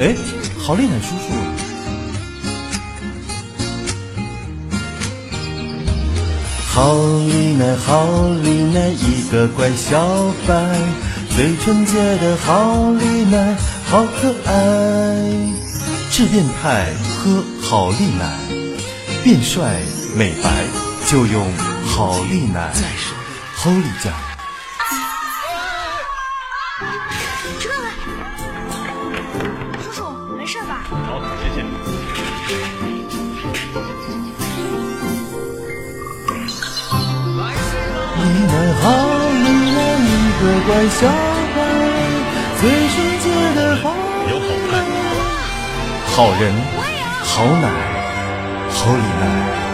哎，好利奶叔叔，好利奶，好利奶，一个乖小白，最纯洁的好利奶，好可爱。治变态喝好利奶，变帅美白就用好利奶，Holy 酱。好，谢谢。你们好你们，一个乖小孩，最纯洁的好有好看。好人，好奶，好李奶。